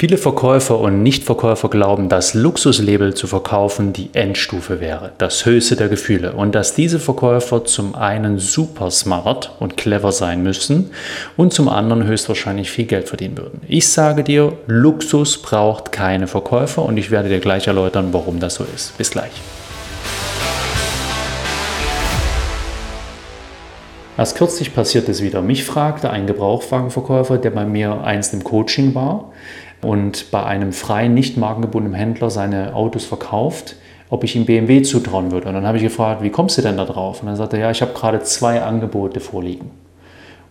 Viele Verkäufer und Nichtverkäufer glauben, dass Luxuslabel zu verkaufen die Endstufe wäre, das höchste der Gefühle und dass diese Verkäufer zum einen super smart und clever sein müssen und zum anderen höchstwahrscheinlich viel Geld verdienen würden. Ich sage dir, Luxus braucht keine Verkäufer und ich werde dir gleich erläutern, warum das so ist. Bis gleich. Erst kürzlich passiert es wieder. Mich fragte ein Gebrauchwagenverkäufer, der bei mir einst im Coaching war, und bei einem freien, nicht markengebundenen Händler seine Autos verkauft, ob ich ihm BMW zutrauen würde. Und dann habe ich gefragt, wie kommst du denn da drauf? Und dann sagte er, ja, ich habe gerade zwei Angebote vorliegen.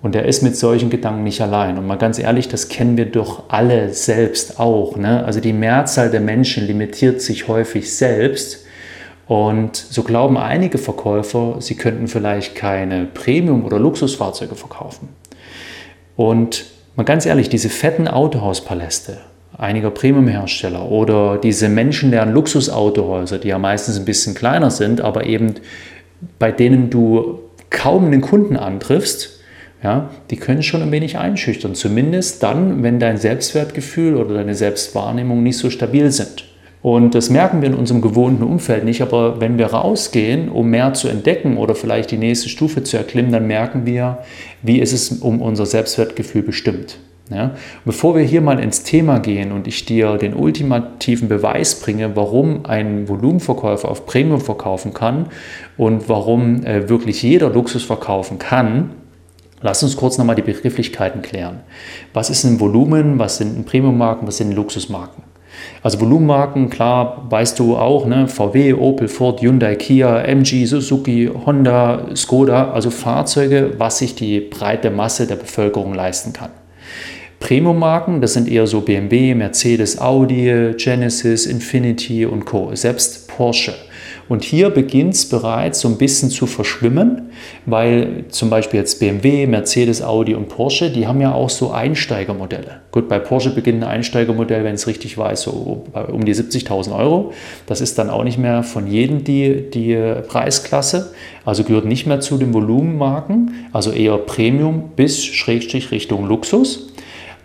Und er ist mit solchen Gedanken nicht allein. Und mal ganz ehrlich, das kennen wir doch alle selbst auch. Ne? Also die Mehrzahl der Menschen limitiert sich häufig selbst. Und so glauben einige Verkäufer, sie könnten vielleicht keine Premium- oder Luxusfahrzeuge verkaufen. Und Mal ganz ehrlich, diese fetten Autohauspaläste einiger Premium-Hersteller oder diese menschenleeren Luxusautohäuser, die ja meistens ein bisschen kleiner sind, aber eben bei denen du kaum einen Kunden antriffst, ja, die können schon ein wenig einschüchtern. Zumindest dann, wenn dein Selbstwertgefühl oder deine Selbstwahrnehmung nicht so stabil sind. Und das merken wir in unserem gewohnten Umfeld nicht, aber wenn wir rausgehen, um mehr zu entdecken oder vielleicht die nächste Stufe zu erklimmen, dann merken wir, wie ist es um unser Selbstwertgefühl bestimmt. Ja? Bevor wir hier mal ins Thema gehen und ich dir den ultimativen Beweis bringe, warum ein Volumenverkäufer auf Premium verkaufen kann und warum äh, wirklich jeder Luxus verkaufen kann, Lass uns kurz nochmal die Begrifflichkeiten klären. Was ist ein Volumen, was sind Premium-Marken, was sind Luxusmarken? Also Volumenmarken, klar, weißt du auch, ne? VW, Opel, Ford, Hyundai, Kia, MG, Suzuki, Honda, Skoda, also Fahrzeuge, was sich die breite Masse der Bevölkerung leisten kann. Premium-Marken, das sind eher so BMW, Mercedes, Audi, Genesis, Infinity und Co. Selbst Porsche und hier beginnt es bereits so ein bisschen zu verschwimmen, weil zum Beispiel jetzt BMW, Mercedes, Audi und Porsche, die haben ja auch so Einsteigermodelle. Gut, bei Porsche beginnt ein Einsteigermodell, wenn es richtig weiß, so um die 70.000 Euro. Das ist dann auch nicht mehr von jedem die, die Preisklasse, also gehört nicht mehr zu den Volumenmarken, also eher Premium bis Schrägstrich Richtung Luxus.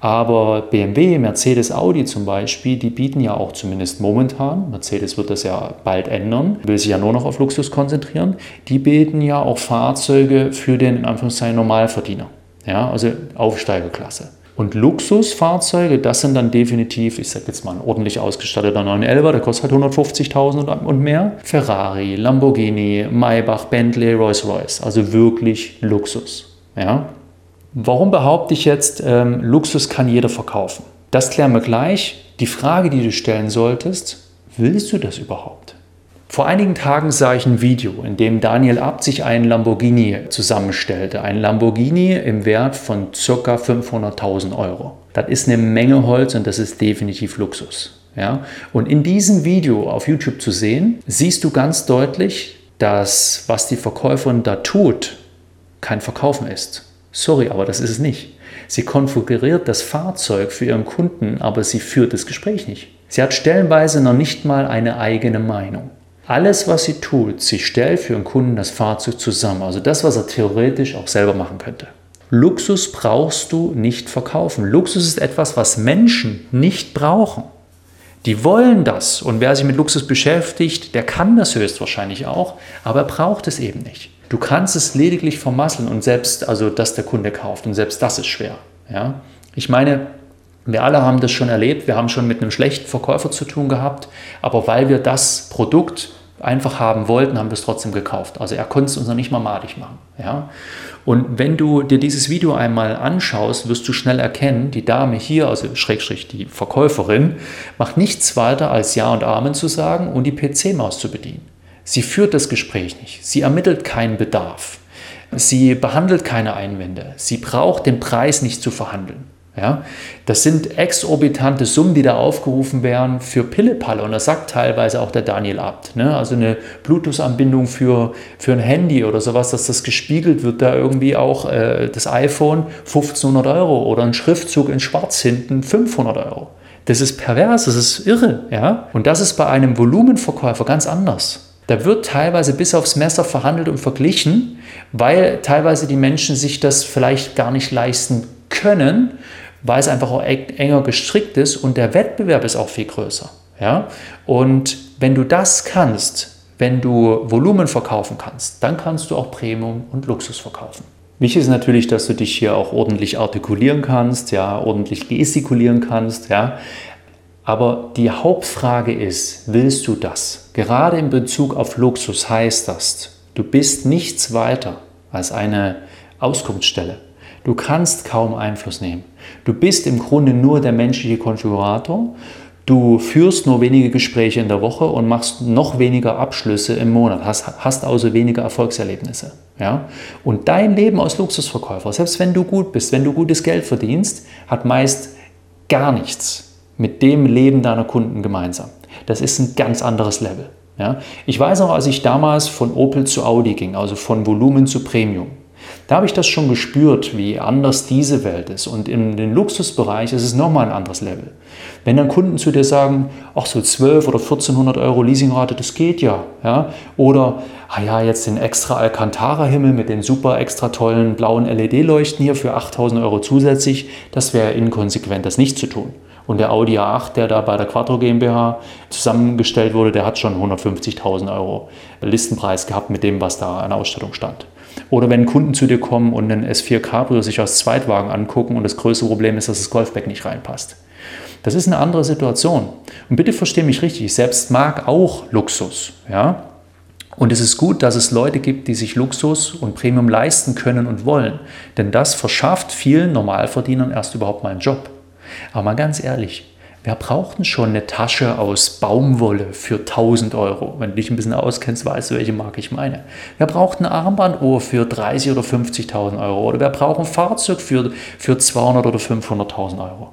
Aber BMW, Mercedes, Audi zum Beispiel, die bieten ja auch zumindest momentan, Mercedes wird das ja bald ändern, will sich ja nur noch auf Luxus konzentrieren, die bieten ja auch Fahrzeuge für den in Anführungszeichen Normalverdiener, ja, also Aufsteigerklasse. Und Luxusfahrzeuge, das sind dann definitiv, ich sage jetzt mal ein ordentlich ausgestatteter 911, der kostet halt 150.000 und mehr. Ferrari, Lamborghini, Maybach, Bentley, Rolls-Royce, also wirklich Luxus. Ja? Warum behaupte ich jetzt, ähm, Luxus kann jeder verkaufen? Das klären wir gleich. Die Frage, die du stellen solltest, willst du das überhaupt? Vor einigen Tagen sah ich ein Video, in dem Daniel Abt sich einen Lamborghini zusammenstellte. Ein Lamborghini im Wert von ca. 500.000 Euro. Das ist eine Menge Holz und das ist definitiv Luxus. Ja? Und in diesem Video auf YouTube zu sehen, siehst du ganz deutlich, dass was die Verkäuferin da tut, kein Verkaufen ist. Sorry, aber das ist es nicht. Sie konfiguriert das Fahrzeug für ihren Kunden, aber sie führt das Gespräch nicht. Sie hat stellenweise noch nicht mal eine eigene Meinung. Alles, was sie tut, sie stellt für ihren Kunden das Fahrzeug zusammen. Also das, was er theoretisch auch selber machen könnte. Luxus brauchst du nicht verkaufen. Luxus ist etwas, was Menschen nicht brauchen. Die wollen das und wer sich mit Luxus beschäftigt, der kann das höchstwahrscheinlich auch, aber er braucht es eben nicht. Du kannst es lediglich vermasseln und selbst, also dass der Kunde kauft und selbst das ist schwer. Ja? Ich meine, wir alle haben das schon erlebt, wir haben schon mit einem schlechten Verkäufer zu tun gehabt, aber weil wir das Produkt einfach haben wollten, haben wir es trotzdem gekauft. Also er konnte es uns noch nicht mal madig machen. Ja? Und wenn du dir dieses Video einmal anschaust, wirst du schnell erkennen, die Dame hier, also Schrägstrich die Verkäuferin, macht nichts weiter als Ja und Amen zu sagen und die PC-Maus zu bedienen. Sie führt das Gespräch nicht. Sie ermittelt keinen Bedarf. Sie behandelt keine Einwände. Sie braucht den Preis nicht zu verhandeln. Ja, das sind exorbitante Summen, die da aufgerufen werden für Pillepalle. Und das sagt teilweise auch der Daniel Abt. Ne? Also eine Bluetooth-Anbindung für, für ein Handy oder sowas, dass das gespiegelt wird, da irgendwie auch äh, das iPhone 1500 Euro oder ein Schriftzug in Schwarz hinten 500 Euro. Das ist pervers, das ist irre. Ja? Und das ist bei einem Volumenverkäufer ganz anders. Da wird teilweise bis aufs Messer verhandelt und verglichen, weil teilweise die Menschen sich das vielleicht gar nicht leisten können weil es einfach auch enger gestrickt ist und der Wettbewerb ist auch viel größer. Ja? Und wenn du das kannst, wenn du Volumen verkaufen kannst, dann kannst du auch Premium und Luxus verkaufen. Wichtig ist natürlich, dass du dich hier auch ordentlich artikulieren kannst, ja, ordentlich gestikulieren kannst, ja. Aber die Hauptfrage ist, willst du das? Gerade in Bezug auf Luxus heißt das, du bist nichts weiter als eine Auskunftsstelle. Du kannst kaum Einfluss nehmen. Du bist im Grunde nur der menschliche Konfigurator. Du führst nur wenige Gespräche in der Woche und machst noch weniger Abschlüsse im Monat, hast, hast also weniger Erfolgserlebnisse. Ja? Und dein Leben als Luxusverkäufer, selbst wenn du gut bist, wenn du gutes Geld verdienst, hat meist gar nichts mit dem Leben deiner Kunden gemeinsam. Das ist ein ganz anderes Level. Ja? Ich weiß auch, als ich damals von Opel zu Audi ging, also von Volumen zu Premium, da habe ich das schon gespürt, wie anders diese Welt ist. Und in den Luxusbereich ist es nochmal ein anderes Level. Wenn dann Kunden zu dir sagen, ach so 12 oder 1400 Euro Leasingrate, das geht ja. ja? Oder, ah ja, jetzt den extra Alcantara-Himmel mit den super extra tollen blauen LED-Leuchten hier für 8000 Euro zusätzlich, das wäre inkonsequent, das nicht zu tun. Und der Audi A8, der da bei der Quattro GmbH zusammengestellt wurde, der hat schon 150.000 Euro Listenpreis gehabt mit dem, was da an Ausstattung stand. Oder wenn Kunden zu dir kommen und einen S4 Cabrio sich als Zweitwagen angucken und das größte Problem ist, dass das Golfback nicht reinpasst. Das ist eine andere Situation. Und bitte verstehe mich richtig, ich selbst mag auch Luxus. Ja? Und es ist gut, dass es Leute gibt, die sich Luxus und Premium leisten können und wollen. Denn das verschafft vielen Normalverdienern erst überhaupt mal einen Job. Aber mal ganz ehrlich, Wer braucht denn schon eine Tasche aus Baumwolle für 1000 Euro? Wenn du dich ein bisschen auskennst, weißt du, welche Marke ich meine. Wer braucht ein Armbanduhr für 30 oder 50.000 Euro? Oder wer braucht ein Fahrzeug für, für 200 oder 500.000 Euro?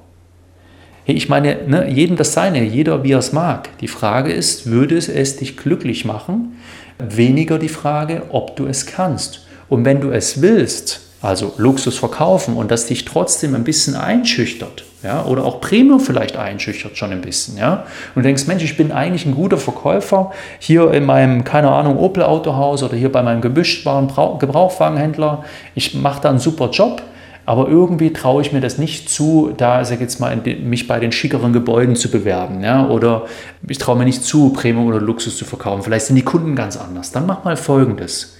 Hey, ich meine, ne, jedem das seine, jeder wie er es mag. Die Frage ist, würde es es dich glücklich machen? Weniger die Frage, ob du es kannst. Und wenn du es willst, also Luxus verkaufen und das dich trotzdem ein bisschen einschüchtert, ja, oder auch Premium vielleicht einschüchtert schon ein bisschen, ja, und du denkst, Mensch, ich bin eigentlich ein guter Verkäufer hier in meinem, keine Ahnung, Opel Autohaus oder hier bei meinem gemischtbaren Gebrauchwagenhändler, ich mache da einen super Job, aber irgendwie traue ich mir das nicht zu, da sag jetzt mal, mich bei den schickeren Gebäuden zu bewerben, ja, oder ich traue mir nicht zu, Premium oder Luxus zu verkaufen. Vielleicht sind die Kunden ganz anders. Dann mach mal Folgendes: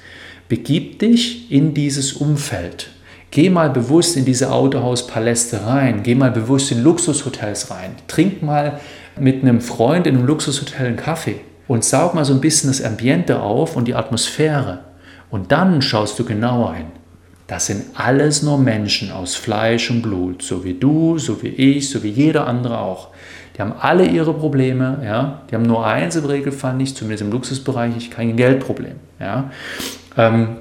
Begib dich in dieses Umfeld. Geh mal bewusst in diese Autohauspaläste rein. Geh mal bewusst in Luxushotels rein. Trink mal mit einem Freund in einem Luxushotel einen Kaffee und saug mal so ein bisschen das Ambiente auf und die Atmosphäre. Und dann schaust du genauer hin. Das sind alles nur Menschen aus Fleisch und Blut, so wie du, so wie ich, so wie jeder andere auch. Die haben alle ihre Probleme, ja. Die haben nur eins im Regelfall nicht, zumindest im Luxusbereich, kein Geldproblem, ja. Ähm,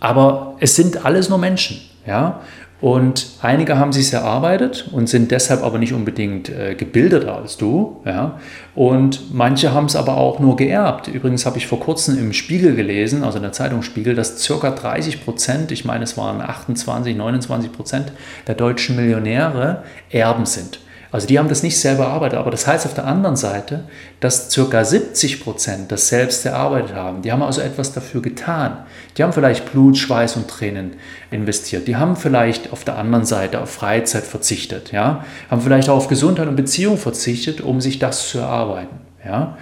aber es sind alles nur Menschen, ja. Und einige haben sich erarbeitet und sind deshalb aber nicht unbedingt äh, gebildeter als du. Ja? Und manche haben es aber auch nur geerbt. Übrigens habe ich vor kurzem im Spiegel gelesen, also in der Zeitung Spiegel, dass ca. 30 Prozent, ich meine es waren 28, 29 Prozent der deutschen Millionäre Erben sind. Also die haben das nicht selber erarbeitet, aber das heißt auf der anderen Seite, dass ca. 70 Prozent das selbst erarbeitet haben. Die haben also etwas dafür getan. Die haben vielleicht Blut, Schweiß und Tränen investiert. Die haben vielleicht auf der anderen Seite auf Freizeit verzichtet, ja? haben vielleicht auch auf Gesundheit und Beziehung verzichtet, um sich das zu erarbeiten. Ja?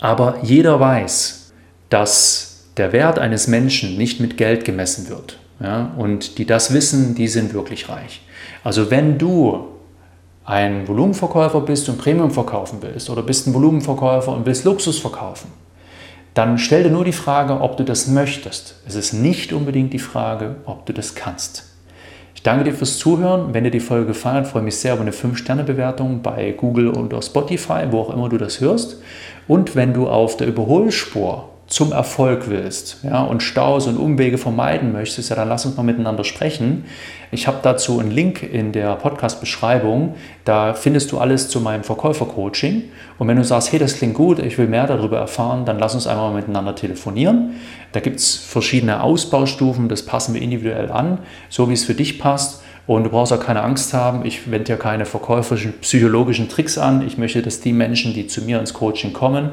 Aber jeder weiß, dass der Wert eines Menschen nicht mit Geld gemessen wird. Ja? Und die das wissen, die sind wirklich reich. Also wenn du ein Volumenverkäufer bist und Premium verkaufen willst oder bist ein Volumenverkäufer und willst Luxus verkaufen, dann stell dir nur die Frage, ob du das möchtest. Es ist nicht unbedingt die Frage, ob du das kannst. Ich danke dir fürs Zuhören. Wenn dir die Folge gefallen hat, freue ich mich sehr über eine 5-Sterne-Bewertung bei Google oder Spotify, wo auch immer du das hörst. Und wenn du auf der Überholspur zum Erfolg willst ja, und Staus und Umwege vermeiden möchtest, ja, dann lass uns mal miteinander sprechen. Ich habe dazu einen Link in der Podcast-Beschreibung. Da findest du alles zu meinem Verkäufer-Coaching. Und wenn du sagst, hey, das klingt gut, ich will mehr darüber erfahren, dann lass uns einmal miteinander telefonieren. Da gibt es verschiedene Ausbaustufen, das passen wir individuell an, so wie es für dich passt. Und du brauchst auch keine Angst haben. Ich wende ja keine verkäuferischen, psychologischen Tricks an. Ich möchte, dass die Menschen, die zu mir ins Coaching kommen,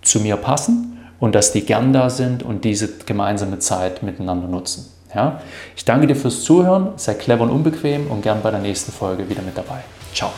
zu mir passen und dass die gern da sind und diese gemeinsame Zeit miteinander nutzen. Ja? Ich danke dir fürs Zuhören, sei clever und unbequem und gern bei der nächsten Folge wieder mit dabei. Ciao.